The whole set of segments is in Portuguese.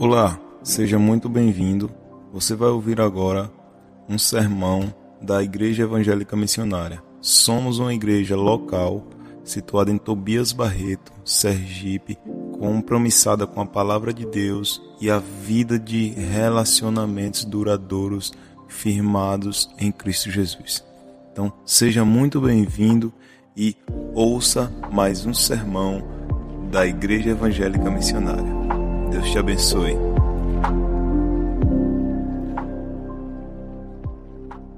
Olá, seja muito bem-vindo. Você vai ouvir agora um sermão da Igreja Evangélica Missionária. Somos uma igreja local situada em Tobias Barreto, Sergipe, compromissada com a palavra de Deus e a vida de relacionamentos duradouros firmados em Cristo Jesus. Então, seja muito bem-vindo e ouça mais um sermão da Igreja Evangélica Missionária. Deus te abençoe.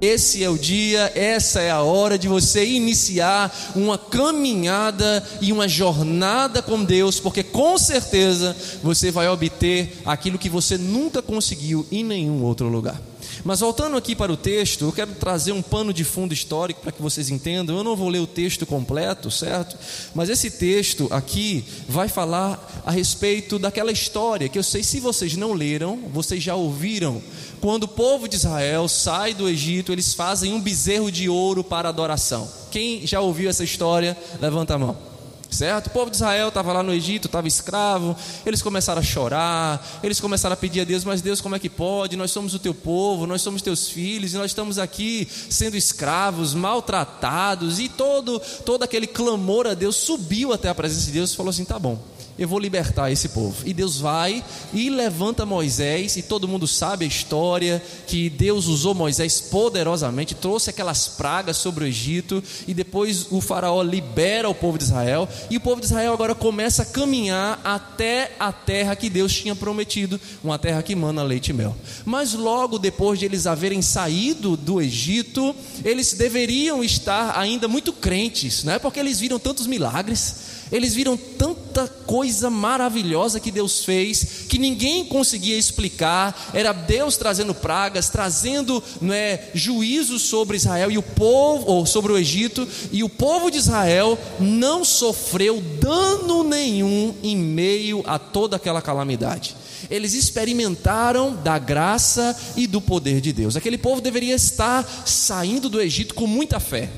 Esse é o dia, essa é a hora de você iniciar uma caminhada e uma jornada com Deus, porque com certeza você vai obter aquilo que você nunca conseguiu em nenhum outro lugar. Mas voltando aqui para o texto, eu quero trazer um pano de fundo histórico para que vocês entendam. Eu não vou ler o texto completo, certo? Mas esse texto aqui vai falar a respeito daquela história que eu sei se vocês não leram, vocês já ouviram. Quando o povo de Israel sai do Egito, eles fazem um bezerro de ouro para adoração. Quem já ouviu essa história, levanta a mão certo? O povo de Israel estava lá no Egito, estava escravo, eles começaram a chorar, eles começaram a pedir a Deus, mas Deus, como é que pode? Nós somos o teu povo, nós somos teus filhos, e nós estamos aqui sendo escravos, maltratados, e todo, todo aquele clamor a Deus subiu até a presença de Deus e falou assim: tá bom, eu vou libertar esse povo. E Deus vai e levanta Moisés, e todo mundo sabe a história que Deus usou Moisés poderosamente, trouxe aquelas pragas sobre o Egito, e depois o Faraó libera o povo de Israel, e o povo de Israel agora começa a caminhar até a terra que Deus tinha prometido, uma terra que mana leite e mel. Mas logo depois de eles haverem saído do Egito, eles deveriam estar ainda muito crentes, não é porque eles viram tantos milagres eles viram tanta coisa maravilhosa que Deus fez, que ninguém conseguia explicar. Era Deus trazendo pragas, trazendo né, juízo sobre Israel e o povo, ou sobre o Egito, e o povo de Israel não sofreu dano nenhum em meio a toda aquela calamidade eles experimentaram da graça e do poder de Deus. Aquele povo deveria estar saindo do Egito com muita fé.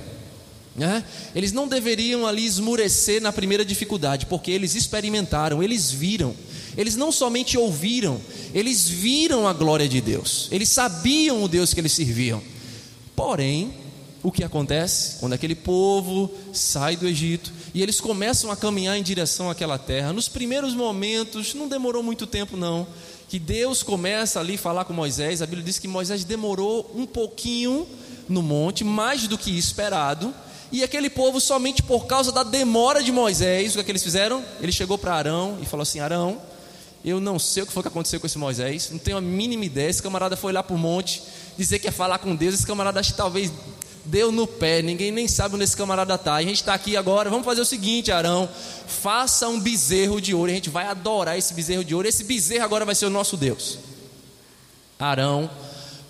Né? Eles não deveriam ali esmurecer na primeira dificuldade, porque eles experimentaram, eles viram, eles não somente ouviram, eles viram a glória de Deus, eles sabiam o Deus que eles serviam. Porém, o que acontece quando aquele povo sai do Egito e eles começam a caminhar em direção àquela terra? Nos primeiros momentos, não demorou muito tempo, não, que Deus começa ali a falar com Moisés. A Bíblia diz que Moisés demorou um pouquinho no monte, mais do que esperado e aquele povo, somente por causa da demora de Moisés, o que, é que eles fizeram? Ele chegou para Arão e falou assim: Arão, eu não sei o que foi que aconteceu com esse Moisés, não tenho a mínima ideia. Esse camarada foi lá para o monte dizer que ia falar com Deus. Esse camarada acho que talvez deu no pé, ninguém nem sabe onde esse camarada está. A gente está aqui agora, vamos fazer o seguinte, Arão: faça um bezerro de ouro, a gente vai adorar esse bezerro de ouro. Esse bezerro agora vai ser o nosso Deus. Arão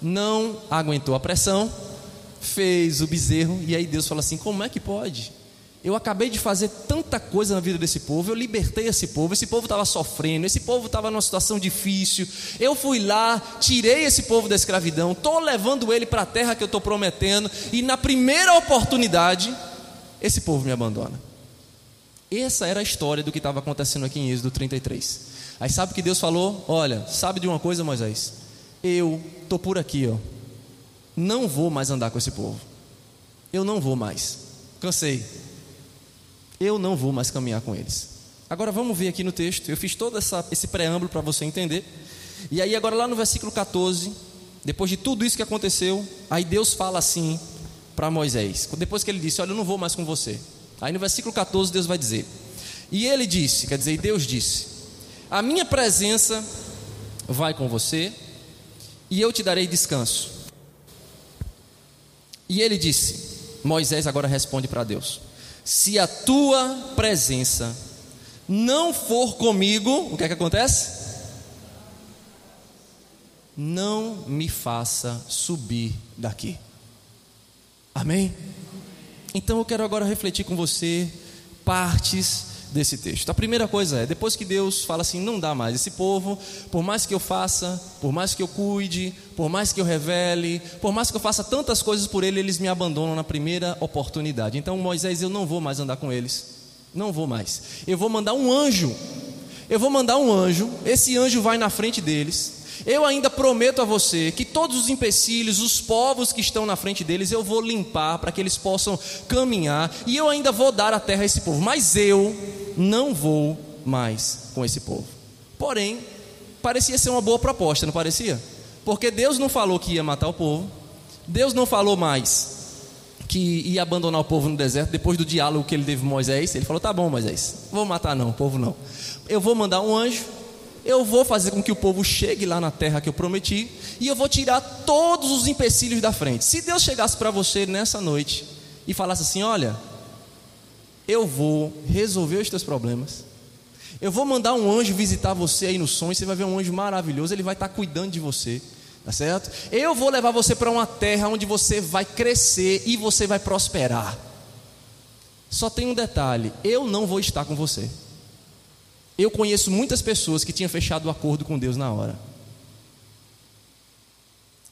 não aguentou a pressão fez o bezerro, e aí Deus fala assim: como é que pode? Eu acabei de fazer tanta coisa na vida desse povo, eu libertei esse povo, esse povo estava sofrendo, esse povo estava numa situação difícil. Eu fui lá, tirei esse povo da escravidão, estou levando ele para a terra que eu estou prometendo, e na primeira oportunidade, esse povo me abandona. Essa era a história do que estava acontecendo aqui em Êxodo 33. Aí sabe o que Deus falou? Olha, sabe de uma coisa, Moisés? Eu estou por aqui, ó não vou mais andar com esse povo. Eu não vou mais. Cansei. Eu não vou mais caminhar com eles. Agora vamos ver aqui no texto. Eu fiz todo essa, esse preâmbulo para você entender. E aí, agora lá no versículo 14, depois de tudo isso que aconteceu, aí Deus fala assim para Moisés. Depois que ele disse: Olha, eu não vou mais com você. Aí no versículo 14, Deus vai dizer: E ele disse, quer dizer, Deus disse: A minha presença vai com você, e eu te darei descanso. E ele disse: Moisés agora responde para Deus: Se a tua presença não for comigo, o que é que acontece? Não me faça subir daqui. Amém? Então eu quero agora refletir com você partes desse texto. A primeira coisa é, depois que Deus fala assim, não dá mais, esse povo, por mais que eu faça, por mais que eu cuide, por mais que eu revele, por mais que eu faça tantas coisas por ele, eles me abandonam na primeira oportunidade. Então, Moisés, eu não vou mais andar com eles. Não vou mais. Eu vou mandar um anjo. Eu vou mandar um anjo, esse anjo vai na frente deles. Eu ainda prometo a você que todos os empecilhos, os povos que estão na frente deles, eu vou limpar para que eles possam caminhar, e eu ainda vou dar a terra a esse povo, mas eu não vou mais com esse povo. Porém, parecia ser uma boa proposta, não parecia? Porque Deus não falou que ia matar o povo, Deus não falou mais que ia abandonar o povo no deserto depois do diálogo que ele teve com Moisés. Ele falou: Tá bom, Moisés, vou matar não, o povo não. Eu vou mandar um anjo, eu vou fazer com que o povo chegue lá na terra que eu prometi e eu vou tirar todos os empecilhos da frente. Se Deus chegasse para você nessa noite e falasse assim: Olha, eu vou resolver os teus problemas. Eu vou mandar um anjo visitar você aí no sonho, você vai ver um anjo maravilhoso, ele vai estar cuidando de você. Tá certo? Eu vou levar você para uma terra onde você vai crescer e você vai prosperar. Só tem um detalhe: eu não vou estar com você. Eu conheço muitas pessoas que tinham fechado o acordo com Deus na hora.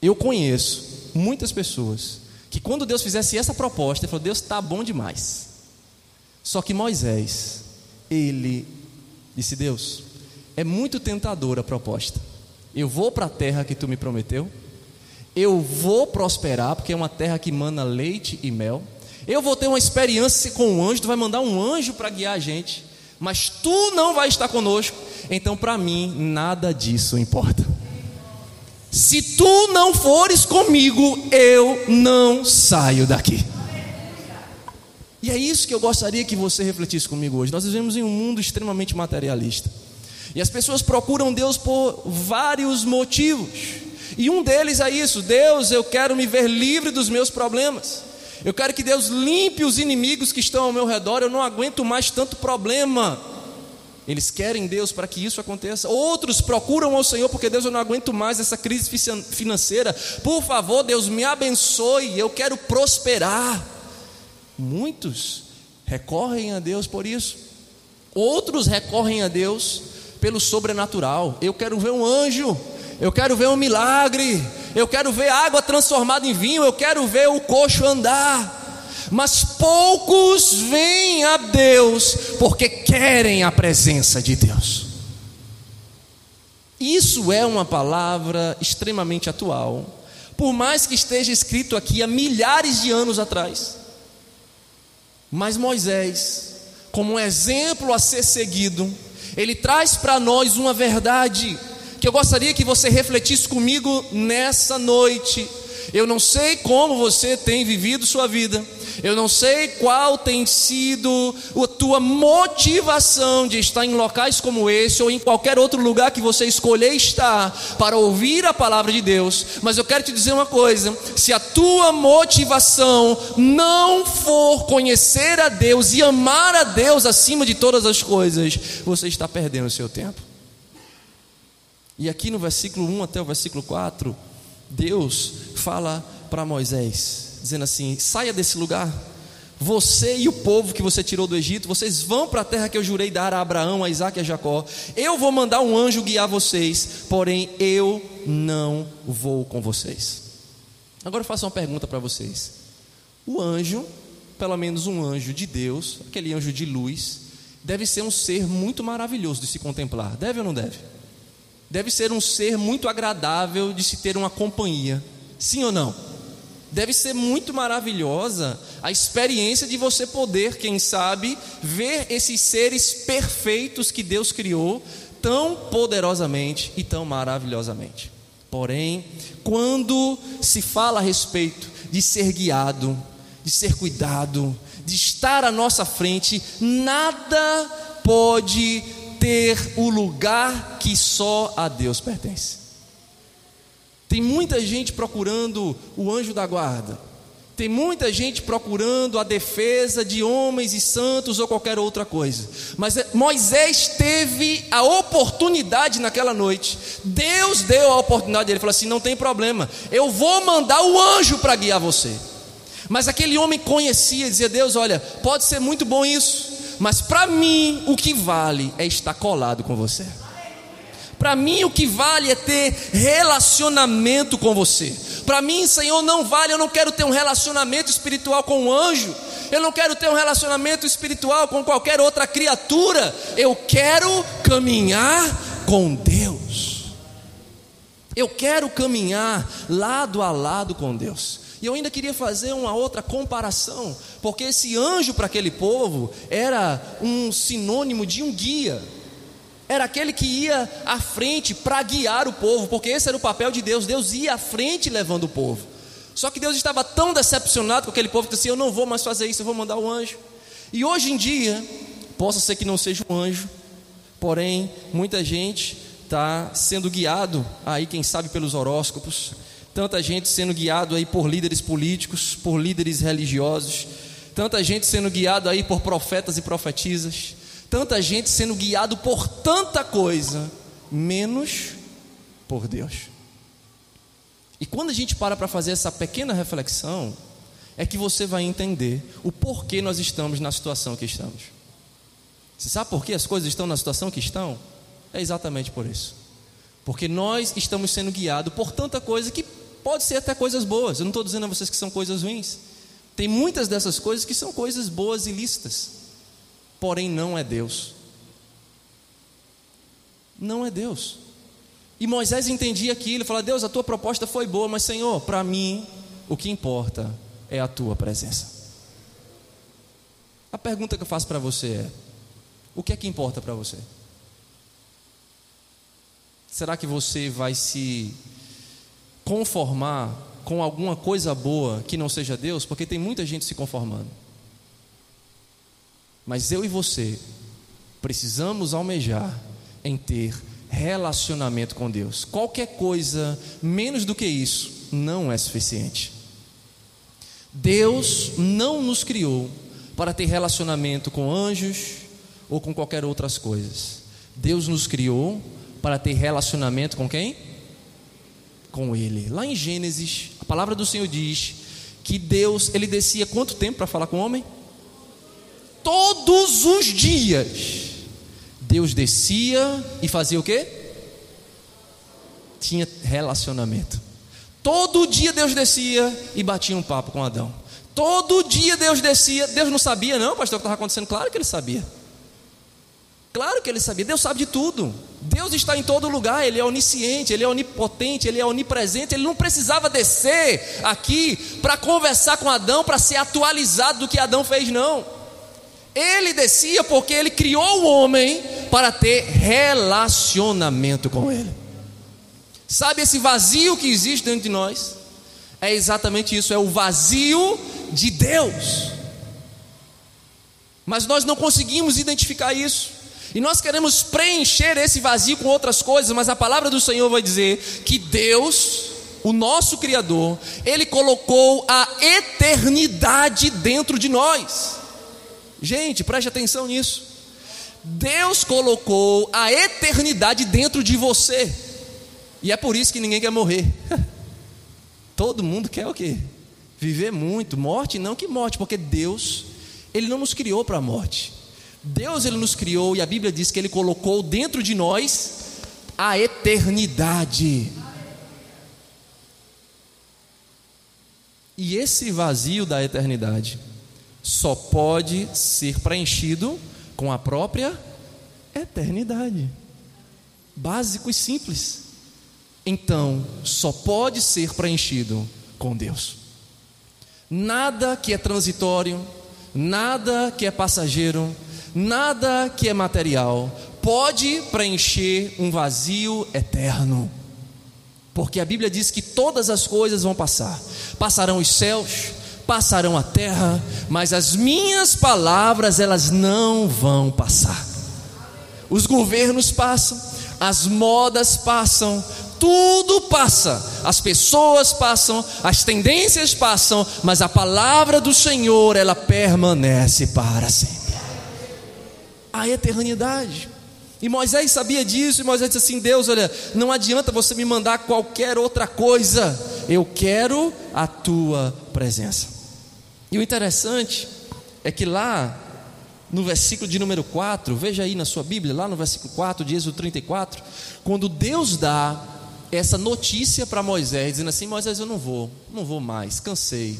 Eu conheço muitas pessoas que quando Deus fizesse essa proposta, ele falou: Deus está bom demais. Só que Moisés, ele disse: Deus, é muito tentadora a proposta. Eu vou para a terra que tu me prometeu. Eu vou prosperar, porque é uma terra que mana leite e mel. Eu vou ter uma experiência com um anjo, tu vai mandar um anjo para guiar a gente, mas tu não vai estar conosco. Então, para mim, nada disso importa. Se tu não fores comigo, eu não saio daqui. E é isso que eu gostaria que você refletisse comigo hoje. Nós vivemos em um mundo extremamente materialista. E as pessoas procuram Deus por vários motivos. E um deles é isso: Deus, eu quero me ver livre dos meus problemas. Eu quero que Deus limpe os inimigos que estão ao meu redor. Eu não aguento mais tanto problema. Eles querem Deus para que isso aconteça. Outros procuram ao Senhor porque Deus, eu não aguento mais essa crise financeira. Por favor, Deus, me abençoe. Eu quero prosperar. Muitos recorrem a Deus por isso. Outros recorrem a Deus pelo sobrenatural. Eu quero ver um anjo, eu quero ver um milagre, eu quero ver água transformada em vinho, eu quero ver o coxo andar. Mas poucos vêm a Deus porque querem a presença de Deus. Isso é uma palavra extremamente atual, por mais que esteja escrito aqui há milhares de anos atrás. Mas Moisés, como um exemplo a ser seguido, ele traz para nós uma verdade que eu gostaria que você refletisse comigo nessa noite. Eu não sei como você tem vivido sua vida, eu não sei qual tem sido a tua motivação de estar em locais como esse ou em qualquer outro lugar que você escolher estar para ouvir a palavra de Deus, mas eu quero te dizer uma coisa: se a tua motivação não for conhecer a Deus e amar a Deus acima de todas as coisas, você está perdendo o seu tempo. E aqui no versículo 1 até o versículo 4, Deus fala para Moisés: dizendo assim: saia desse lugar. Você e o povo que você tirou do Egito, vocês vão para a terra que eu jurei dar a Abraão, a Isaac e a Jacó. Eu vou mandar um anjo guiar vocês, porém eu não vou com vocês. Agora eu faço uma pergunta para vocês. O anjo, pelo menos um anjo de Deus, aquele anjo de luz, deve ser um ser muito maravilhoso de se contemplar. Deve ou não deve? Deve ser um ser muito agradável de se ter uma companhia. Sim ou não? deve ser muito maravilhosa a experiência de você poder, quem sabe, ver esses seres perfeitos que Deus criou tão poderosamente e tão maravilhosamente. Porém, quando se fala a respeito de ser guiado, de ser cuidado, de estar à nossa frente, nada pode ter o lugar que só a Deus pertence. Tem muita gente procurando o anjo da guarda. Tem muita gente procurando a defesa de homens e santos ou qualquer outra coisa. Mas é, Moisés teve a oportunidade naquela noite. Deus deu a oportunidade. Ele falou assim: não tem problema, eu vou mandar o anjo para guiar você. Mas aquele homem conhecia, dizia: Deus, olha, pode ser muito bom isso, mas para mim o que vale é estar colado com você. Para mim, o que vale é ter relacionamento com você. Para mim, Senhor, não vale, eu não quero ter um relacionamento espiritual com um anjo. eu não quero ter um relacionamento espiritual com qualquer outra criatura, eu quero caminhar com Deus. Eu quero caminhar lado a lado com Deus. E eu ainda queria fazer uma outra comparação, porque esse anjo para aquele povo era um sinônimo de um guia. Era aquele que ia à frente para guiar o povo, porque esse era o papel de Deus. Deus ia à frente levando o povo. Só que Deus estava tão decepcionado com aquele povo que disse: Eu não vou mais fazer isso, eu vou mandar o anjo. E hoje em dia, possa ser que não seja um anjo, porém, muita gente está sendo guiado aí, quem sabe, pelos horóscopos, tanta gente sendo guiado aí por líderes políticos, por líderes religiosos, tanta gente sendo guiado aí por profetas e profetisas, tanta gente sendo guiado por tanta coisa, menos por Deus. E quando a gente para para fazer essa pequena reflexão, é que você vai entender o porquê nós estamos na situação que estamos. Você sabe por que as coisas estão na situação que estão? É exatamente por isso. Porque nós estamos sendo guiados por tanta coisa que pode ser até coisas boas. Eu não estou dizendo a vocês que são coisas ruins. Tem muitas dessas coisas que são coisas boas e lícitas. Porém, não é Deus. Não é Deus. E Moisés entendia aquilo, ele falava: Deus, a tua proposta foi boa, mas Senhor, para mim, o que importa é a tua presença. A pergunta que eu faço para você é: o que é que importa para você? Será que você vai se conformar com alguma coisa boa que não seja Deus? Porque tem muita gente se conformando. Mas eu e você precisamos almejar em ter relacionamento com Deus. Qualquer coisa menos do que isso não é suficiente. Deus não nos criou para ter relacionamento com anjos ou com qualquer outras coisas. Deus nos criou para ter relacionamento com quem? Com Ele. Lá em Gênesis, a palavra do Senhor diz que Deus, ele descia quanto tempo para falar com o homem? Todos os dias. Deus descia e fazia o quê? Tinha relacionamento. Todo dia Deus descia e batia um papo com Adão. Todo dia Deus descia. Deus não sabia, não, pastor, o que estava acontecendo? Claro que ele sabia. Claro que ele sabia. Deus sabe de tudo. Deus está em todo lugar. Ele é onisciente, ele é onipotente, ele é onipresente. Ele não precisava descer aqui para conversar com Adão, para ser atualizado do que Adão fez, não. Ele descia porque ele criou o homem para ter relacionamento com ele. Sabe esse vazio que existe dentro de nós? É exatamente isso, é o vazio de Deus. Mas nós não conseguimos identificar isso. E nós queremos preencher esse vazio com outras coisas, mas a palavra do Senhor vai dizer que Deus, o nosso Criador, Ele colocou a eternidade dentro de nós. Gente, preste atenção nisso. Deus colocou a eternidade dentro de você. E é por isso que ninguém quer morrer. Todo mundo quer o quê? Viver muito. Morte não que morte, porque Deus, ele não nos criou para a morte. Deus ele nos criou e a Bíblia diz que ele colocou dentro de nós a eternidade. E esse vazio da eternidade só pode ser preenchido com a própria eternidade. Básico e simples. Então, só pode ser preenchido com Deus. Nada que é transitório, nada que é passageiro, nada que é material pode preencher um vazio eterno. Porque a Bíblia diz que todas as coisas vão passar. Passarão os céus, passarão a terra, mas as minhas palavras elas não vão passar. Os governos passam, as modas passam, tudo passa, as pessoas passam, as tendências passam, mas a palavra do Senhor ela permanece para sempre. A eternidade. E Moisés sabia disso, e Moisés disse assim: Deus, olha, não adianta você me mandar qualquer outra coisa, eu quero a tua presença. E o interessante é que lá no versículo de número 4, veja aí na sua Bíblia, lá no versículo 4 de Êxodo 34, quando Deus dá essa notícia para Moisés, dizendo assim: Moisés, eu não vou, não vou mais, cansei,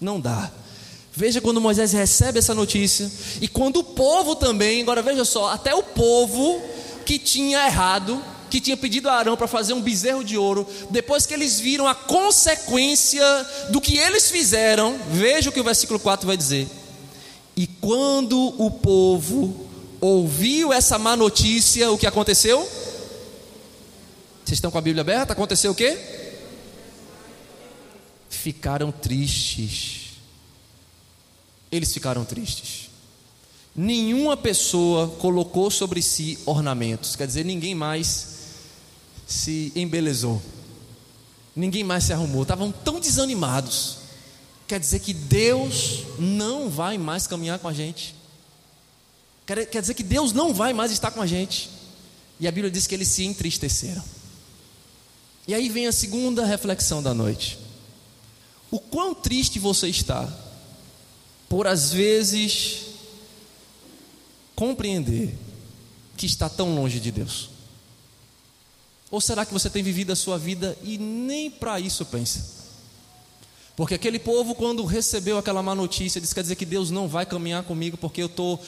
não dá. Veja quando Moisés recebe essa notícia e quando o povo também, agora veja só, até o povo que tinha errado, que tinha pedido a Arão para fazer um bezerro de ouro, depois que eles viram a consequência do que eles fizeram, veja o que o versículo 4 vai dizer. E quando o povo ouviu essa má notícia, o que aconteceu? Vocês estão com a Bíblia aberta? Aconteceu o quê? Ficaram tristes. Eles ficaram tristes. Nenhuma pessoa colocou sobre si ornamentos, quer dizer, ninguém mais se embelezou. Ninguém mais se arrumou, estavam tão desanimados. Quer dizer que Deus não vai mais caminhar com a gente. Quer, quer dizer que Deus não vai mais estar com a gente. E a Bíblia diz que eles se entristeceram. E aí vem a segunda reflexão da noite. O quão triste você está por às vezes compreender que está tão longe de Deus. Ou será que você tem vivido a sua vida e nem para isso pensa? Porque aquele povo, quando recebeu aquela má notícia, disse: quer dizer que Deus não vai caminhar comigo porque eu estou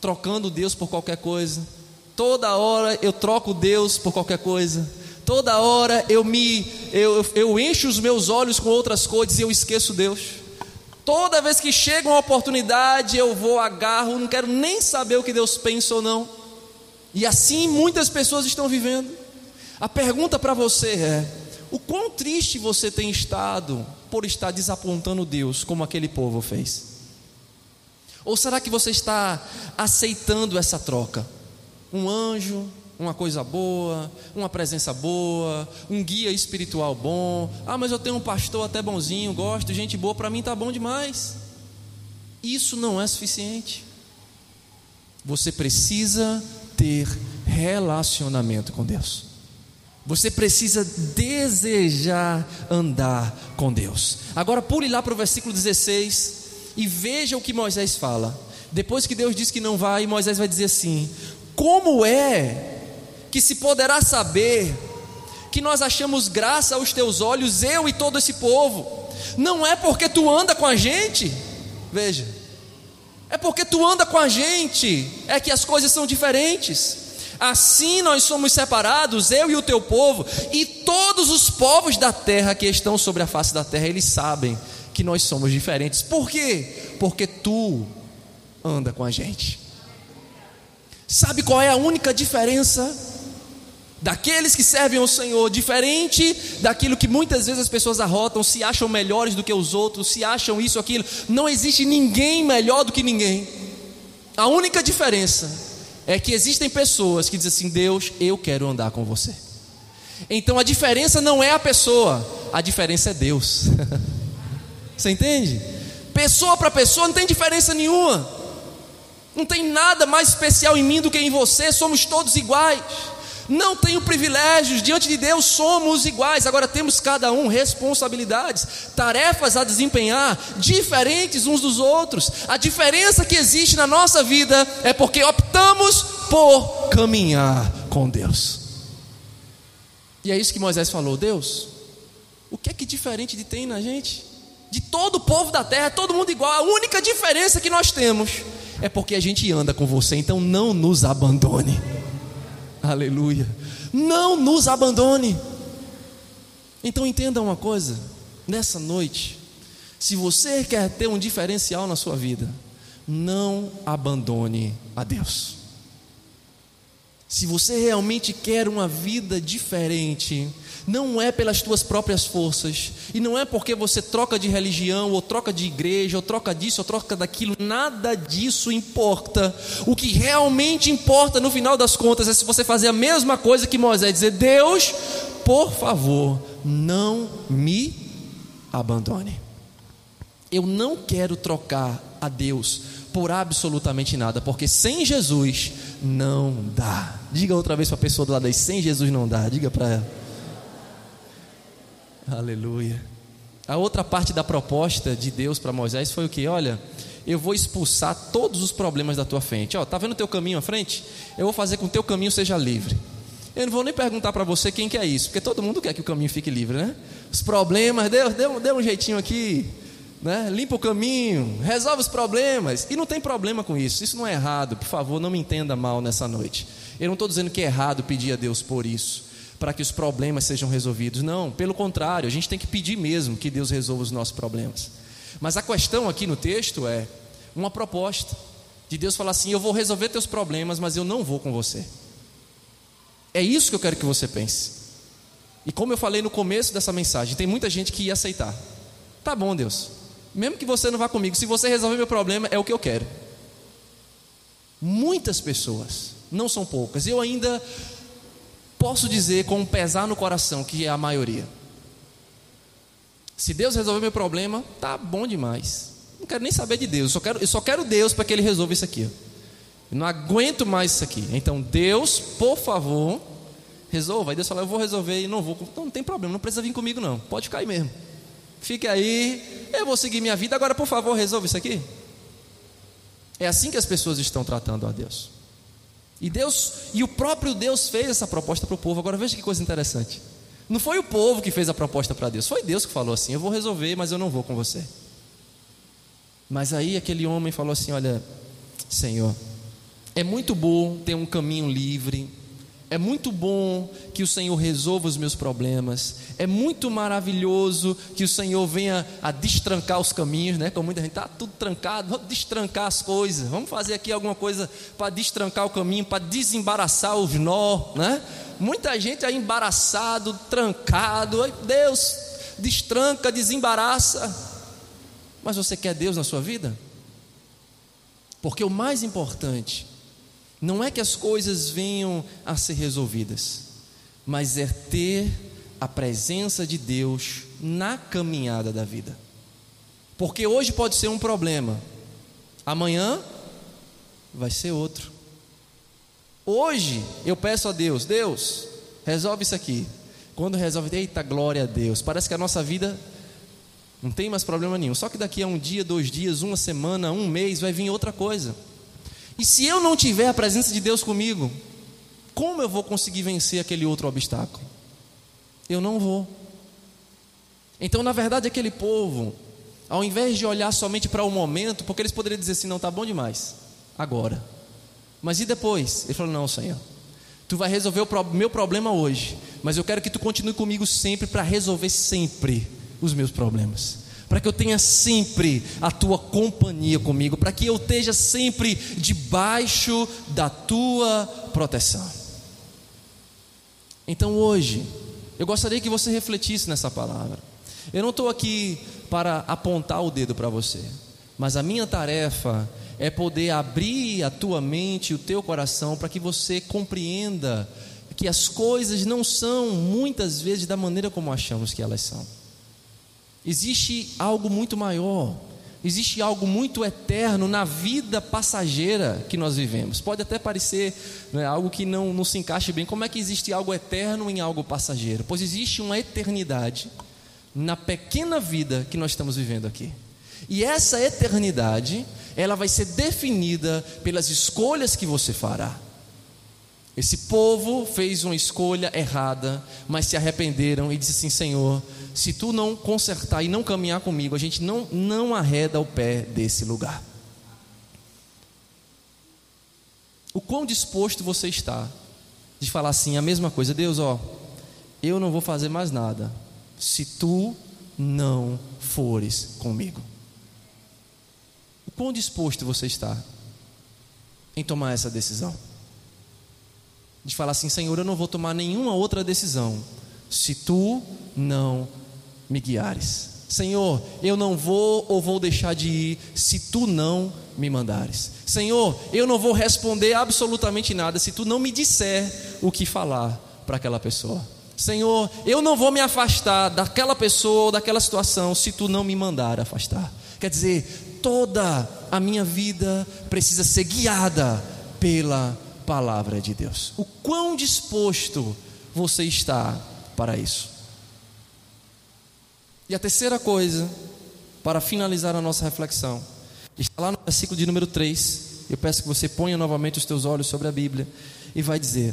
trocando Deus por qualquer coisa. Toda hora eu troco Deus por qualquer coisa. Toda hora eu me eu, eu encho os meus olhos com outras coisas e eu esqueço Deus. Toda vez que chega uma oportunidade, eu vou, agarro, não quero nem saber o que Deus pensa ou não. E assim muitas pessoas estão vivendo. A pergunta para você é: o quão triste você tem estado por estar desapontando Deus, como aquele povo fez? Ou será que você está aceitando essa troca? Um anjo, uma coisa boa, uma presença boa, um guia espiritual bom. Ah, mas eu tenho um pastor até bonzinho, gosto, gente boa, para mim tá bom demais. Isso não é suficiente. Você precisa ter relacionamento com Deus. Você precisa desejar andar com Deus. Agora pule lá para o versículo 16 e veja o que Moisés fala. Depois que Deus diz que não vai, Moisés vai dizer assim: Como é que se poderá saber que nós achamos graça aos teus olhos, eu e todo esse povo? Não é porque tu anda com a gente, veja, é porque tu anda com a gente, é que as coisas são diferentes. Assim nós somos separados, eu e o teu povo, e todos os povos da terra que estão sobre a face da terra, eles sabem que nós somos diferentes. Por quê? Porque tu anda com a gente. Sabe qual é a única diferença daqueles que servem ao Senhor, diferente daquilo que muitas vezes as pessoas arrotam, se acham melhores do que os outros, se acham isso aquilo. Não existe ninguém melhor do que ninguém. A única diferença é que existem pessoas que dizem assim: Deus, eu quero andar com você. Então a diferença não é a pessoa, a diferença é Deus. você entende? Pessoa para pessoa não tem diferença nenhuma. Não tem nada mais especial em mim do que em você, somos todos iguais. Não tenho privilégios, diante de Deus somos iguais, agora temos cada um responsabilidades, tarefas a desempenhar, diferentes uns dos outros. A diferença que existe na nossa vida é porque optamos por caminhar com Deus. E é isso que Moisés falou: Deus, o que é que diferente de tem na gente? De todo o povo da terra, todo mundo igual. A única diferença que nós temos é porque a gente anda com você, então não nos abandone. Aleluia. Não nos abandone. Então entenda uma coisa, nessa noite, se você quer ter um diferencial na sua vida, não abandone a Deus. Se você realmente quer uma vida diferente, não é pelas tuas próprias forças, e não é porque você troca de religião, ou troca de igreja, ou troca disso, ou troca daquilo, nada disso importa. O que realmente importa no final das contas é se você fazer a mesma coisa que Moisés, dizer: Deus, por favor, não me abandone. Eu não quero trocar a Deus por absolutamente nada, porque sem Jesus não dá. Diga outra vez para a pessoa do lado aí: sem Jesus não dá. Diga para ela. Aleluia. A outra parte da proposta de Deus para Moisés foi o que? Olha, eu vou expulsar todos os problemas da tua frente. Ó, tá vendo o teu caminho à frente? Eu vou fazer com que o teu caminho seja livre. Eu não vou nem perguntar para você quem quer isso, porque todo mundo quer que o caminho fique livre, né? Os problemas, Deus, dê um jeitinho aqui. Né? limpa o caminho, resolve os problemas. E não tem problema com isso, isso não é errado, por favor, não me entenda mal nessa noite. Eu não estou dizendo que é errado pedir a Deus por isso, para que os problemas sejam resolvidos. Não, pelo contrário, a gente tem que pedir mesmo que Deus resolva os nossos problemas. Mas a questão aqui no texto é uma proposta de Deus falar assim: eu vou resolver teus problemas, mas eu não vou com você. É isso que eu quero que você pense. E como eu falei no começo dessa mensagem, tem muita gente que ia aceitar. Tá bom, Deus. Mesmo que você não vá comigo, se você resolver meu problema, é o que eu quero. Muitas pessoas, não são poucas, eu ainda posso dizer com um pesar no coração que é a maioria. Se Deus resolver meu problema, tá bom demais. Não quero nem saber de Deus, eu só quero, eu só quero Deus para que Ele resolva isso aqui. Eu não aguento mais isso aqui. Então, Deus, por favor, resolva. Aí Deus fala, eu vou resolver e não vou. Então, não tem problema, não precisa vir comigo, não. Pode aí mesmo. Fique aí, eu vou seguir minha vida. Agora, por favor, resolva isso aqui. É assim que as pessoas estão tratando a Deus. E Deus, e o próprio Deus fez essa proposta para o povo. Agora veja que coisa interessante. Não foi o povo que fez a proposta para Deus, foi Deus que falou assim: Eu vou resolver, mas eu não vou com você. Mas aí aquele homem falou assim: Olha, Senhor, é muito bom ter um caminho livre, é muito bom que o Senhor resolva os meus problemas. É muito maravilhoso que o Senhor venha a destrancar os caminhos, né? Como muita gente está tudo trancado, vamos destrancar as coisas. Vamos fazer aqui alguma coisa para destrancar o caminho, para desembaraçar os nó, né? Muita gente aí embaraçado, trancado. Deus, destranca, desembaraça. Mas você quer Deus na sua vida? Porque o mais importante não é que as coisas venham a ser resolvidas, mas é ter a presença de Deus na caminhada da vida. Porque hoje pode ser um problema, amanhã vai ser outro. Hoje eu peço a Deus, Deus, resolve isso aqui. Quando resolve, eita glória a Deus. Parece que a nossa vida não tem mais problema nenhum. Só que daqui a um dia, dois dias, uma semana, um mês, vai vir outra coisa. E se eu não tiver a presença de Deus comigo, como eu vou conseguir vencer aquele outro obstáculo? Eu não vou. Então, na verdade, aquele povo, ao invés de olhar somente para o momento, porque eles poderiam dizer assim: não, está bom demais, agora. Mas e depois? Ele falou: não, Senhor, tu vai resolver o meu problema hoje, mas eu quero que tu continue comigo sempre para resolver sempre os meus problemas para que eu tenha sempre a tua companhia comigo, para que eu esteja sempre debaixo da tua proteção. Então hoje, eu gostaria que você refletisse nessa palavra. Eu não estou aqui para apontar o dedo para você, mas a minha tarefa é poder abrir a tua mente, o teu coração, para que você compreenda que as coisas não são muitas vezes da maneira como achamos que elas são. Existe algo muito maior, existe algo muito eterno na vida passageira que nós vivemos. Pode até parecer né, algo que não, não se encaixe bem. Como é que existe algo eterno em algo passageiro? Pois existe uma eternidade na pequena vida que nós estamos vivendo aqui. E essa eternidade, ela vai ser definida pelas escolhas que você fará. Esse povo fez uma escolha errada, mas se arrependeram e disse assim: Senhor, se tu não consertar e não caminhar comigo, a gente não, não arreda o pé desse lugar. O quão disposto você está de falar assim a mesma coisa, Deus, ó, eu não vou fazer mais nada se tu não fores comigo. O quão disposto você está em tomar essa decisão? De falar assim, Senhor, eu não vou tomar nenhuma outra decisão se tu não me guiares. Senhor, eu não vou ou vou deixar de ir se tu não me mandares. Senhor, eu não vou responder absolutamente nada se tu não me disser o que falar para aquela pessoa. Senhor, eu não vou me afastar daquela pessoa ou daquela situação se tu não me mandar afastar. Quer dizer, toda a minha vida precisa ser guiada pela palavra de Deus. O quão disposto você está para isso? E a terceira coisa, para finalizar a nossa reflexão, está lá no versículo de número 3. Eu peço que você ponha novamente os teus olhos sobre a Bíblia e vai dizer: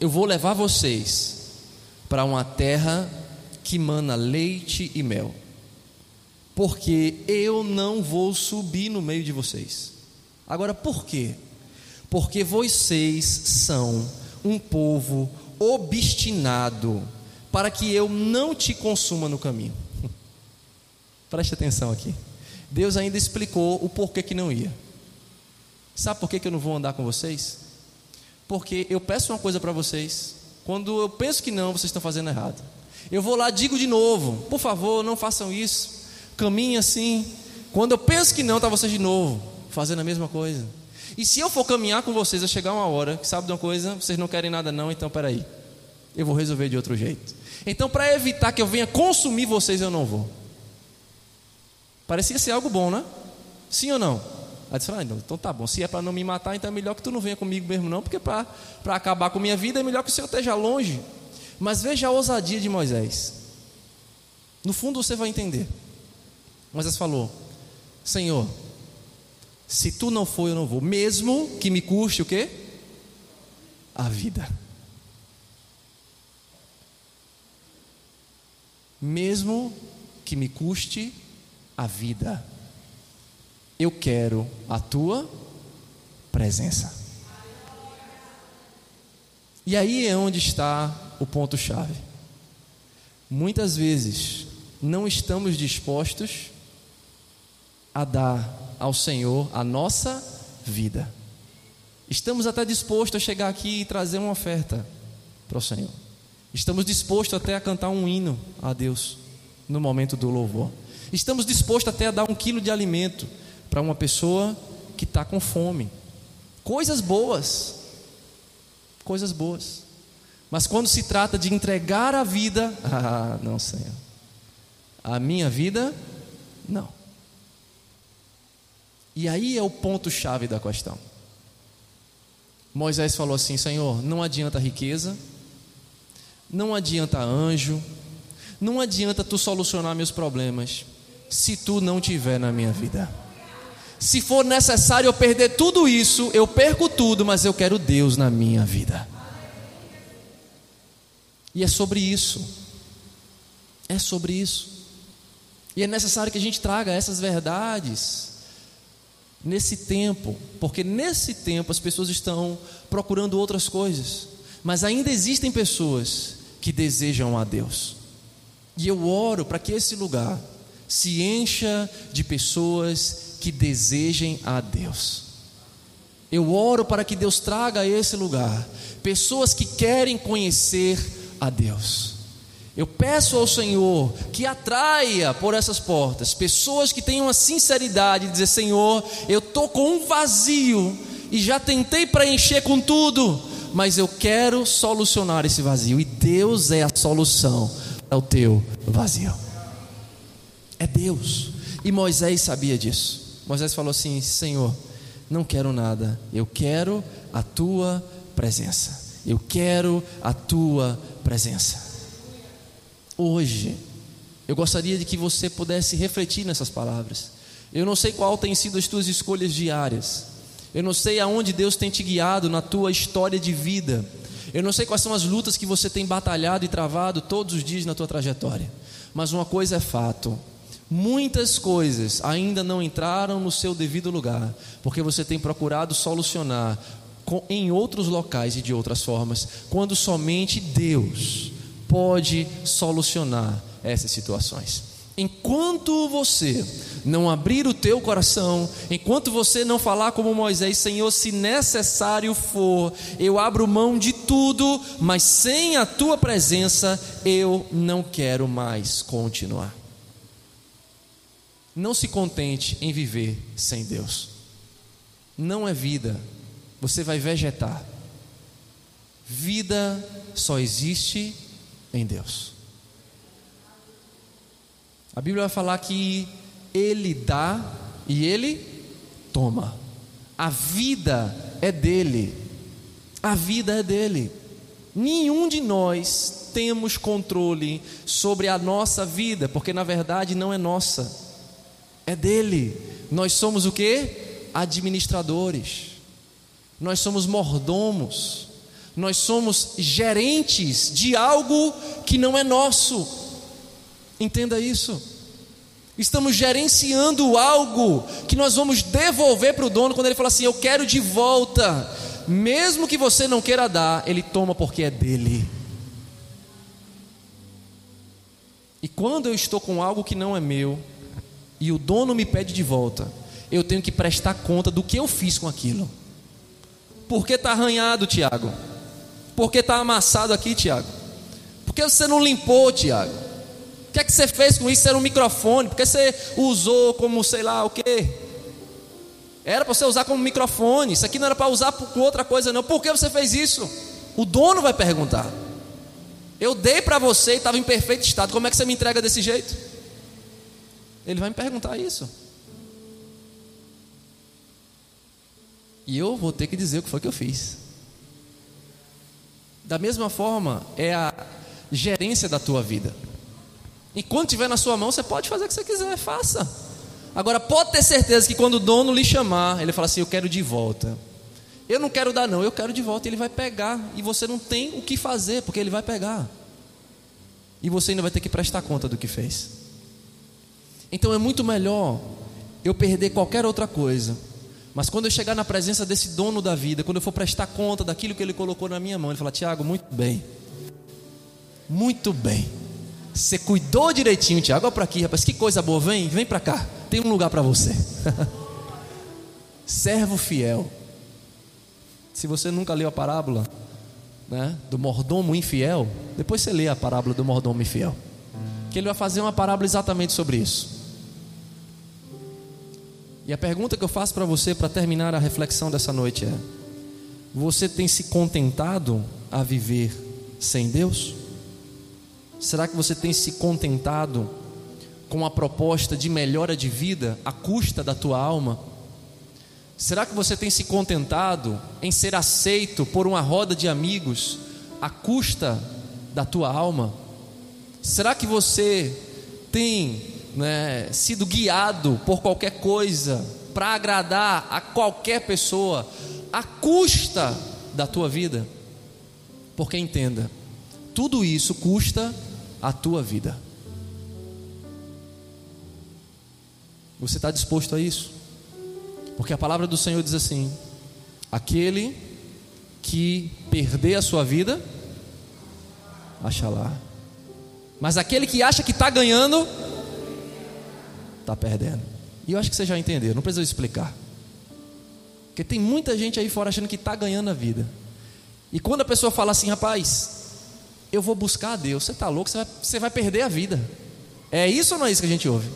Eu vou levar vocês para uma terra que mana leite e mel. porque eu não vou subir no meio de vocês. Agora, por quê? Porque vocês são um povo obstinado, para que eu não te consuma no caminho. Preste atenção aqui. Deus ainda explicou o porquê que não ia. Sabe por que, que eu não vou andar com vocês? Porque eu peço uma coisa para vocês, quando eu penso que não, vocês estão fazendo errado. Eu vou lá, digo de novo, por favor, não façam isso. Caminhe assim. Quando eu penso que não, está vocês de novo, fazendo a mesma coisa. E se eu for caminhar com vocês, vai chegar uma hora que sabe de uma coisa, vocês não querem nada não, então peraí. Eu vou resolver de outro jeito. Então, para evitar que eu venha consumir vocês, eu não vou. Parecia ser algo bom, né? Sim ou não? Aí disse, ah, então tá bom, se é para não me matar, então é melhor que tu não venha comigo mesmo não, porque para acabar com minha vida é melhor que o Senhor esteja longe. Mas veja a ousadia de Moisés. No fundo você vai entender. Moisés falou: Senhor, se tu não for, eu não vou, mesmo que me custe o quê? A vida. Mesmo que me custe a vida, eu quero a tua presença. E aí é onde está o ponto-chave. Muitas vezes não estamos dispostos a dar ao Senhor a nossa vida. Estamos até dispostos a chegar aqui e trazer uma oferta para o Senhor. Estamos dispostos até a cantar um hino a Deus no momento do louvor. Estamos dispostos até a dar um quilo de alimento para uma pessoa que está com fome. Coisas boas. Coisas boas. Mas quando se trata de entregar a vida, ah, não, Senhor. A minha vida, não. E aí é o ponto-chave da questão. Moisés falou assim: Senhor, não adianta riqueza, não adianta anjo, não adianta tu solucionar meus problemas, se tu não tiver na minha vida. Se for necessário eu perder tudo isso, eu perco tudo, mas eu quero Deus na minha vida. E é sobre isso. É sobre isso. E é necessário que a gente traga essas verdades nesse tempo, porque nesse tempo as pessoas estão procurando outras coisas, mas ainda existem pessoas que desejam a Deus. E eu oro para que esse lugar se encha de pessoas que desejem a Deus. Eu oro para que Deus traga a esse lugar pessoas que querem conhecer a Deus. Eu peço ao Senhor que atraia por essas portas pessoas que tenham a sinceridade de dizer: Senhor, eu estou com um vazio e já tentei preencher com tudo, mas eu quero solucionar esse vazio e Deus é a solução ao teu vazio. É Deus. E Moisés sabia disso. Moisés falou assim: Senhor, não quero nada, eu quero a tua presença. Eu quero a tua presença. Hoje, eu gostaria de que você pudesse refletir nessas palavras. Eu não sei qual tem sido as tuas escolhas diárias. Eu não sei aonde Deus tem te guiado na tua história de vida. Eu não sei quais são as lutas que você tem batalhado e travado todos os dias na tua trajetória. Mas uma coisa é fato: muitas coisas ainda não entraram no seu devido lugar, porque você tem procurado solucionar em outros locais e de outras formas, quando somente Deus pode solucionar essas situações. Enquanto você não abrir o teu coração, enquanto você não falar como Moisés, Senhor, se necessário for, eu abro mão de tudo, mas sem a tua presença eu não quero mais continuar. Não se contente em viver sem Deus. Não é vida. Você vai vegetar. Vida só existe em Deus. A Bíblia vai falar que Ele dá e Ele toma. A vida é dele. A vida é dele. Nenhum de nós temos controle sobre a nossa vida, porque na verdade não é nossa. É dele. Nós somos o que? Administradores. Nós somos mordomos nós somos gerentes de algo que não é nosso. Entenda isso. Estamos gerenciando algo que nós vamos devolver para o dono quando ele fala assim: Eu quero de volta. Mesmo que você não queira dar, ele toma porque é dele. E quando eu estou com algo que não é meu e o dono me pede de volta, eu tenho que prestar conta do que eu fiz com aquilo. Por que está arranhado, Tiago? Por que está amassado aqui, Tiago? Por que você não limpou, Tiago? O que é que você fez com isso? Era um microfone. Por que você usou como sei lá o quê? Era para você usar como microfone. Isso aqui não era para usar com outra coisa, não. Por que você fez isso? O dono vai perguntar. Eu dei para você e estava em perfeito estado. Como é que você me entrega desse jeito? Ele vai me perguntar isso. E eu vou ter que dizer o que foi que eu fiz. Da mesma forma, é a gerência da tua vida. Enquanto estiver na sua mão, você pode fazer o que você quiser, faça. Agora, pode ter certeza que quando o dono lhe chamar, ele fala assim: Eu quero de volta. Eu não quero dar, não, eu quero de volta. Ele vai pegar. E você não tem o que fazer, porque ele vai pegar. E você ainda vai ter que prestar conta do que fez. Então é muito melhor eu perder qualquer outra coisa mas quando eu chegar na presença desse dono da vida, quando eu for prestar conta daquilo que ele colocou na minha mão, ele fala: Tiago, muito bem. Muito bem. Você cuidou direitinho, Tiago. Olha para aqui, rapaz. Que coisa boa. Vem, vem para cá. Tem um lugar para você. Servo fiel. Se você nunca leu a parábola né, do mordomo infiel, depois você lê a parábola do mordomo infiel. Que ele vai fazer uma parábola exatamente sobre isso. E a pergunta que eu faço para você para terminar a reflexão dessa noite é: você tem se contentado a viver sem Deus? Será que você tem se contentado com a proposta de melhora de vida à custa da tua alma? Será que você tem se contentado em ser aceito por uma roda de amigos à custa da tua alma? Será que você tem né, sido guiado por qualquer coisa para agradar a qualquer pessoa, à custa da tua vida. Porque entenda, tudo isso custa a tua vida. Você está disposto a isso? Porque a palavra do Senhor diz assim: aquele que perder a sua vida, acha lá. Mas aquele que acha que está ganhando, está perdendo. E eu acho que você já entendeu, não precisa explicar. Porque tem muita gente aí fora achando que está ganhando a vida. E quando a pessoa fala assim, rapaz, eu vou buscar a Deus, você está louco, você vai, você vai perder a vida. É isso ou não é isso que a gente ouve?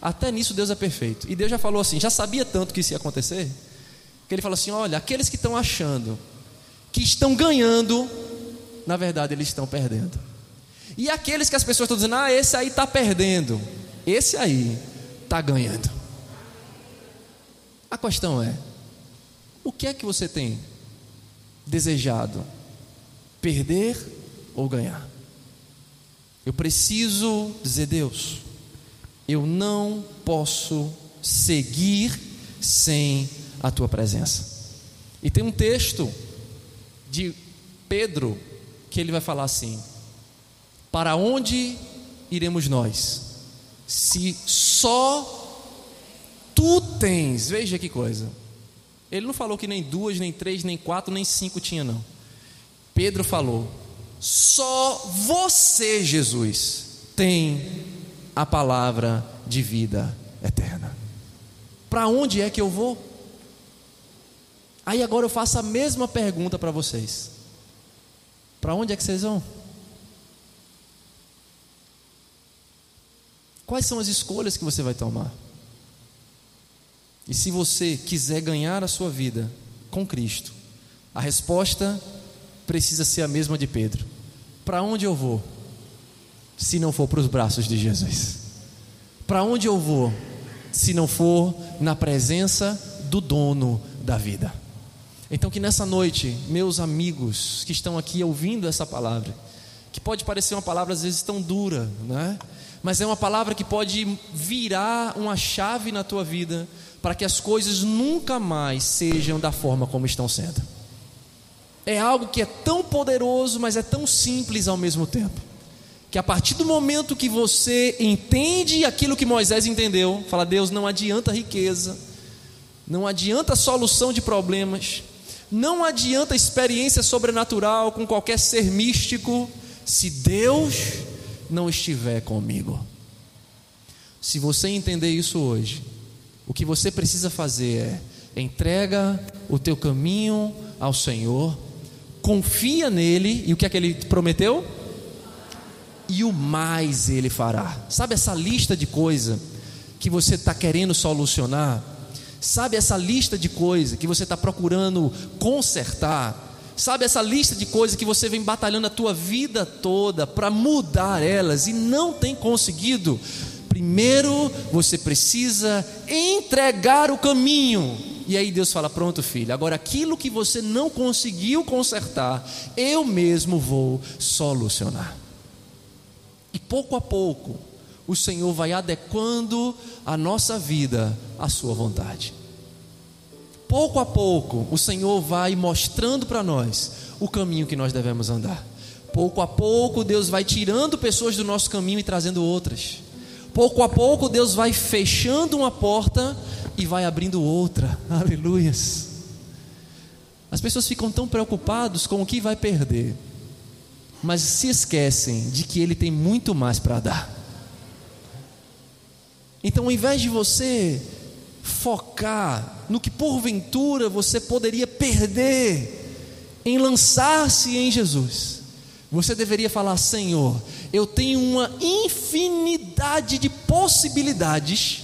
Até nisso Deus é perfeito. E Deus já falou assim, já sabia tanto que isso ia acontecer, que ele falou assim: olha, aqueles que estão achando que estão ganhando, na verdade eles estão perdendo. E aqueles que as pessoas estão dizendo, ah, esse aí está perdendo. Esse aí está ganhando. A questão é: o que é que você tem desejado? Perder ou ganhar? Eu preciso dizer, Deus, eu não posso seguir sem a tua presença. E tem um texto de Pedro que ele vai falar assim: Para onde iremos nós? Se só tu tens, veja que coisa. Ele não falou que nem duas, nem três, nem quatro, nem cinco tinha, não. Pedro falou: só você, Jesus, tem a palavra de vida eterna. Para onde é que eu vou? Aí agora eu faço a mesma pergunta para vocês: para onde é que vocês vão? Quais são as escolhas que você vai tomar? E se você quiser ganhar a sua vida com Cristo, a resposta precisa ser a mesma de Pedro: Para onde eu vou, se não for para os braços de Jesus? Para onde eu vou, se não for na presença do dono da vida? Então, que nessa noite, meus amigos que estão aqui ouvindo essa palavra, que pode parecer uma palavra às vezes tão dura, né? Mas é uma palavra que pode virar uma chave na tua vida para que as coisas nunca mais sejam da forma como estão sendo. É algo que é tão poderoso, mas é tão simples ao mesmo tempo. que a partir do momento que você entende aquilo que Moisés entendeu, fala: Deus, não adianta riqueza, não adianta solução de problemas, não adianta experiência sobrenatural com qualquer ser místico, se Deus não estiver comigo. Se você entender isso hoje, o que você precisa fazer é entrega o teu caminho ao Senhor, confia nele e o que é que ele prometeu? E o mais ele fará. Sabe essa lista de coisa que você está querendo solucionar? Sabe essa lista de coisas que você está procurando consertar? Sabe essa lista de coisas que você vem batalhando a tua vida toda para mudar elas e não tem conseguido? Primeiro você precisa entregar o caminho. E aí Deus fala: Pronto, filho, agora aquilo que você não conseguiu consertar, eu mesmo vou solucionar. E pouco a pouco, o Senhor vai adequando a nossa vida à Sua vontade. Pouco a pouco, o Senhor vai mostrando para nós o caminho que nós devemos andar. Pouco a pouco, Deus vai tirando pessoas do nosso caminho e trazendo outras. Pouco a pouco, Deus vai fechando uma porta e vai abrindo outra. Aleluias. As pessoas ficam tão preocupadas com o que vai perder, mas se esquecem de que Ele tem muito mais para dar. Então, ao invés de você focar no que porventura você poderia perder em lançar-se em Jesus, você deveria falar: Senhor, eu tenho uma infinidade de possibilidades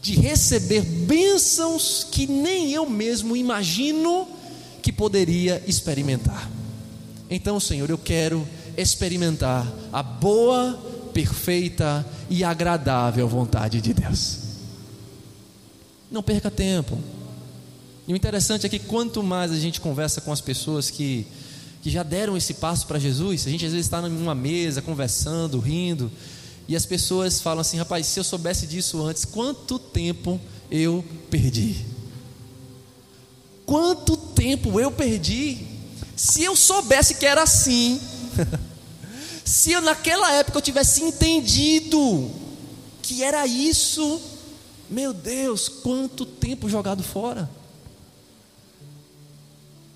de receber bênçãos que nem eu mesmo imagino que poderia experimentar. Então, Senhor, eu quero experimentar a boa, perfeita e agradável vontade de Deus. Não perca tempo. E o interessante é que quanto mais a gente conversa com as pessoas que, que já deram esse passo para Jesus, a gente às vezes está numa mesa conversando, rindo, e as pessoas falam assim: rapaz, se eu soubesse disso antes, quanto tempo eu perdi? Quanto tempo eu perdi? Se eu soubesse que era assim, Se eu naquela época eu tivesse entendido que era isso, meu Deus, quanto tempo jogado fora.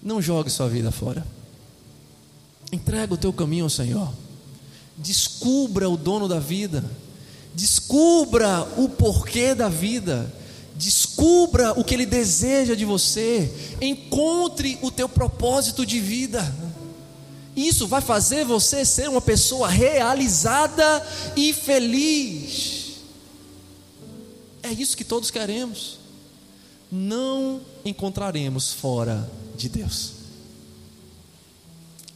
Não jogue sua vida fora. Entrega o teu caminho ao Senhor. Descubra o dono da vida. Descubra o porquê da vida. Descubra o que ele deseja de você. Encontre o teu propósito de vida. Isso vai fazer você ser uma pessoa realizada e feliz. É isso que todos queremos. Não encontraremos fora de Deus.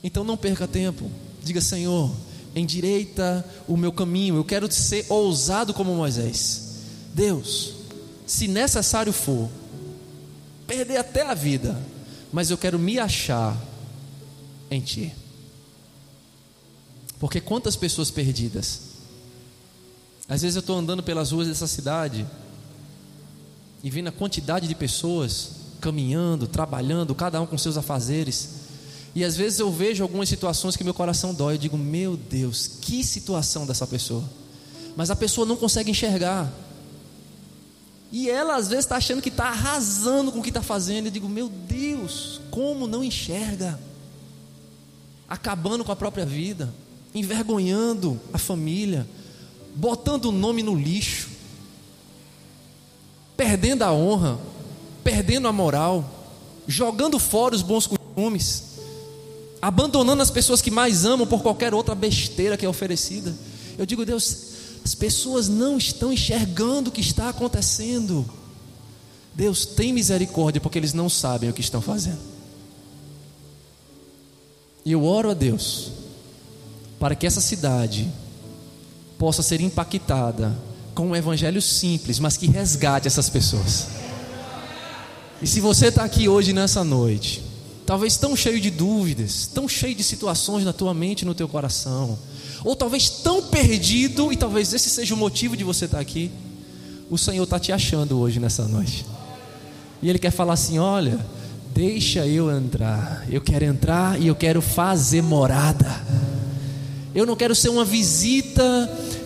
Então não perca tempo. Diga, Senhor, endireita o meu caminho. Eu quero ser ousado como Moisés. Deus, se necessário for, perder até a vida, mas eu quero me achar em Ti. Porque quantas pessoas perdidas. Às vezes eu estou andando pelas ruas dessa cidade e vendo a quantidade de pessoas caminhando, trabalhando, cada um com seus afazeres. E às vezes eu vejo algumas situações que meu coração dói. Eu digo, meu Deus, que situação dessa pessoa. Mas a pessoa não consegue enxergar. E ela às vezes está achando que está arrasando com o que está fazendo. Eu digo, meu Deus, como não enxerga? Acabando com a própria vida envergonhando a família, botando o nome no lixo, perdendo a honra, perdendo a moral, jogando fora os bons costumes, abandonando as pessoas que mais amam por qualquer outra besteira que é oferecida. Eu digo, Deus, as pessoas não estão enxergando o que está acontecendo. Deus tem misericórdia porque eles não sabem o que estão fazendo. E eu oro a Deus para que essa cidade possa ser impactada com um evangelho simples, mas que resgate essas pessoas. E se você está aqui hoje nessa noite, talvez tão cheio de dúvidas, tão cheio de situações na tua mente, no teu coração, ou talvez tão perdido, e talvez esse seja o motivo de você estar aqui, o Senhor está te achando hoje nessa noite. E Ele quer falar assim: olha, deixa eu entrar, eu quero entrar e eu quero fazer morada Eu não quero ser uma visita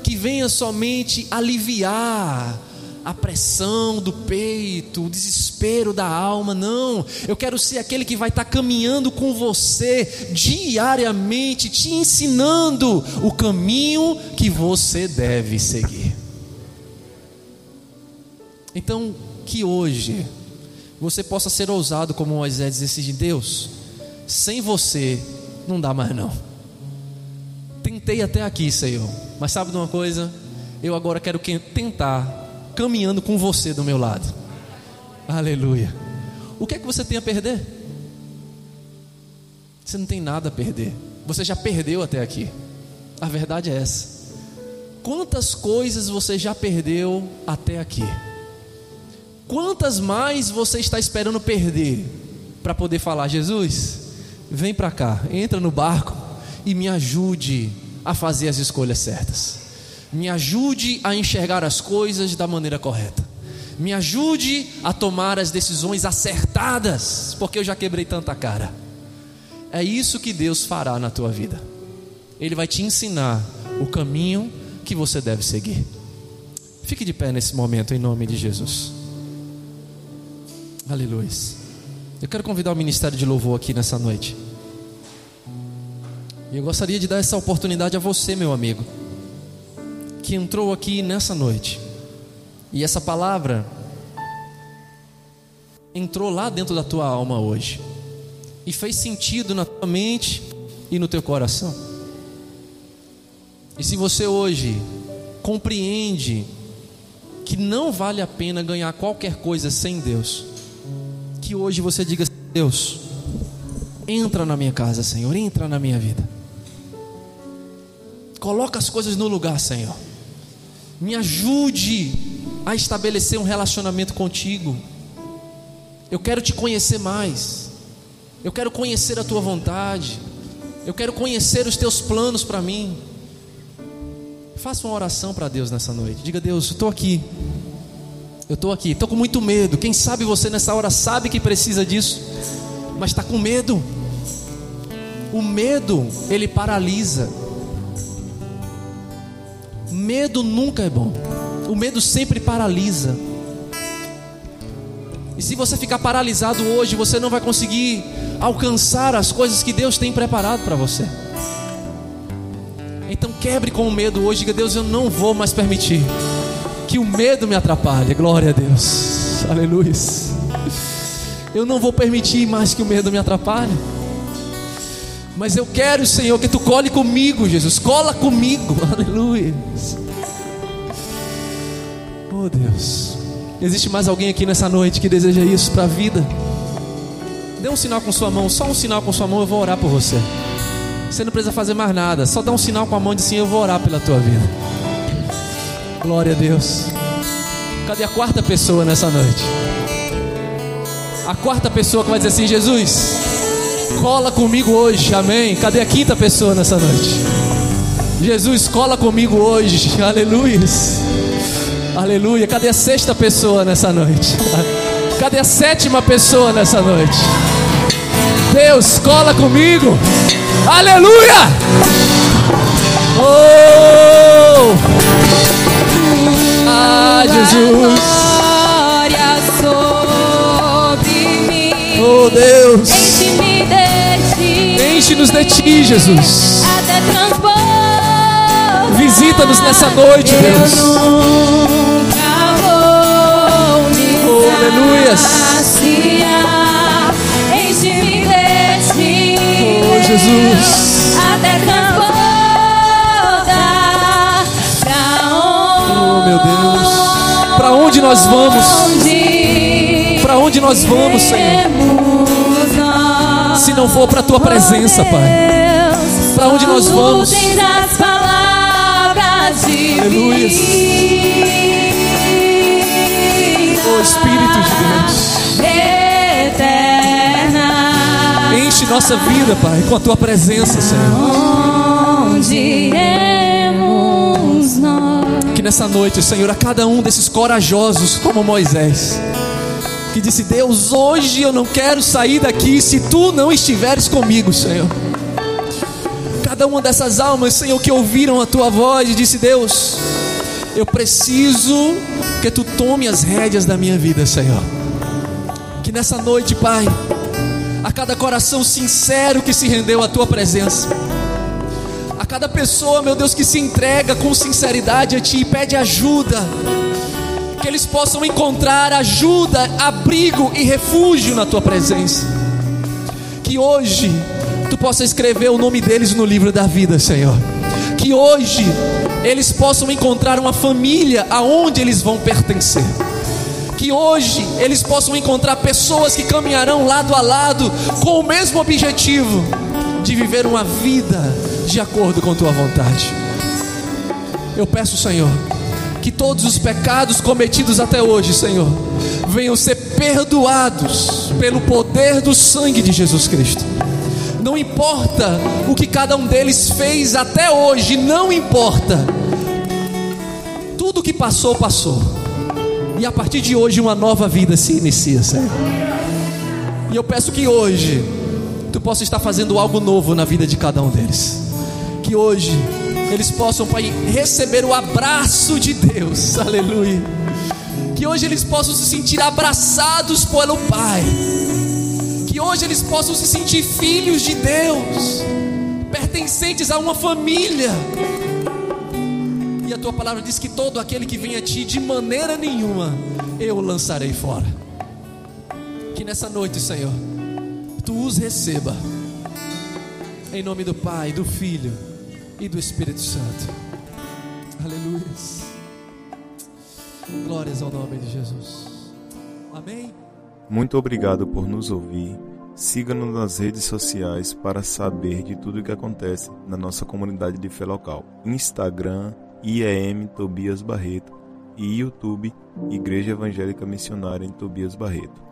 que venha somente aliviar a pressão do peito, o desespero da alma, não. Eu quero ser aquele que vai estar caminhando com você diariamente, te ensinando o caminho que você deve seguir. Então, que hoje você possa ser ousado como Moisés e dizer Deus, sem você não dá mais não. Tentei até aqui, Senhor, mas sabe de uma coisa? Eu agora quero tentar caminhando com você do meu lado. Aleluia. O que é que você tem a perder? Você não tem nada a perder. Você já perdeu até aqui. A verdade é essa. Quantas coisas você já perdeu até aqui? Quantas mais você está esperando perder para poder falar, Jesus, vem para cá, entra no barco e me ajude a fazer as escolhas certas. Me ajude a enxergar as coisas da maneira correta. Me ajude a tomar as decisões acertadas, porque eu já quebrei tanta cara. É isso que Deus fará na tua vida. Ele vai te ensinar o caminho que você deve seguir. Fique de pé nesse momento em nome de Jesus. Aleluia. Eu quero convidar o ministério de louvor aqui nessa noite. Eu gostaria de dar essa oportunidade a você, meu amigo, que entrou aqui nessa noite. E essa palavra entrou lá dentro da tua alma hoje e fez sentido na tua mente e no teu coração. E se você hoje compreende que não vale a pena ganhar qualquer coisa sem Deus, que hoje você diga: Deus, entra na minha casa, Senhor, entra na minha vida. Coloca as coisas no lugar, Senhor. Me ajude a estabelecer um relacionamento contigo. Eu quero te conhecer mais. Eu quero conhecer a tua vontade. Eu quero conhecer os teus planos para mim. Faça uma oração para Deus nessa noite. Diga, Deus, eu estou aqui. Eu estou aqui, estou com muito medo. Quem sabe você nessa hora sabe que precisa disso, mas está com medo. O medo, ele paralisa. Medo nunca é bom. O medo sempre paralisa. E se você ficar paralisado hoje, você não vai conseguir alcançar as coisas que Deus tem preparado para você. Então quebre com o medo hoje, diga Deus, eu não vou mais permitir que o medo me atrapalhe. Glória a Deus. Aleluia. Eu não vou permitir mais que o medo me atrapalhe. Mas eu quero, Senhor, que tu cole comigo, Jesus. Cola comigo. Aleluia. Oh Deus. Existe mais alguém aqui nessa noite que deseja isso para a vida? Dê um sinal com sua mão, só um sinal com sua mão, eu vou orar por você. Você não precisa fazer mais nada, só dá um sinal com a mão e diz assim: Eu vou orar pela tua vida. Glória a Deus. Cadê a quarta pessoa nessa noite? A quarta pessoa que vai dizer assim: Jesus, cola comigo hoje, amém. Cadê a quinta pessoa nessa noite? Jesus, cola comigo hoje, aleluia. Aleluia. Cadê a sexta pessoa nessa noite? Cadê a sétima pessoa nessa noite? Deus, cola comigo. Aleluia. Oh! Ah, Jesus. Oh Deus. Enche-nos de ti, Jesus. Visita-nos nessa noite, Deus. Oh, aleluias. Oh, Jesus. Até transbordar. meu Deus. Para onde nós vamos? Para onde nós vamos, Senhor? Se não for para a tua presença, Pai. Para onde nós vamos? Aleluia. Oh Espírito de Deus. Enche nossa vida, Pai, com a tua presença, Senhor. Onde iremos nós? nessa noite, Senhor, a cada um desses corajosos como Moisés, que disse: Deus, hoje eu não quero sair daqui se tu não estiveres comigo, Senhor. cada uma dessas almas, Senhor, que ouviram a tua voz disse: Deus, eu preciso que tu tome as rédeas da minha vida, Senhor. Que nessa noite, Pai, a cada coração sincero que se rendeu à tua presença, a cada pessoa, meu Deus, que se entrega com sinceridade a ti e pede ajuda, que eles possam encontrar ajuda, abrigo e refúgio na tua presença. Que hoje tu possa escrever o nome deles no livro da vida, Senhor. Que hoje eles possam encontrar uma família aonde eles vão pertencer que hoje eles possam encontrar pessoas que caminharão lado a lado com o mesmo objetivo de viver uma vida de acordo com tua vontade. Eu peço, Senhor, que todos os pecados cometidos até hoje, Senhor, venham ser perdoados pelo poder do sangue de Jesus Cristo. Não importa o que cada um deles fez até hoje, não importa. Tudo que passou, passou e a partir de hoje uma nova vida se inicia, Senhor. E eu peço que hoje tu possa estar fazendo algo novo na vida de cada um deles. Que hoje eles possam, Pai, receber o abraço de Deus. Aleluia. Que hoje eles possam se sentir abraçados pelo Pai. Que hoje eles possam se sentir filhos de Deus, pertencentes a uma família a tua palavra diz que todo aquele que vem a ti, de maneira nenhuma, eu o lançarei fora. Que nessa noite, Senhor, tu os receba, em nome do Pai, do Filho e do Espírito Santo. Aleluia. Glórias ao nome de Jesus. Amém. Muito obrigado por nos ouvir. Siga-nos nas redes sociais para saber de tudo o que acontece na nossa comunidade de fé local. Instagram, IEM Tobias Barreto e YouTube Igreja Evangélica Missionária em Tobias Barreto.